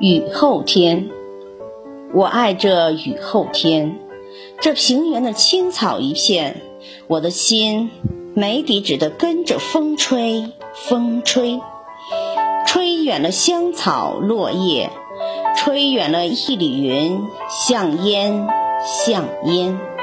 雨后天，我爱这雨后天，这平原的青草一片，我的心没底止的跟着风吹，风吹，吹远了香草落叶，吹远了一缕云，像烟，像烟。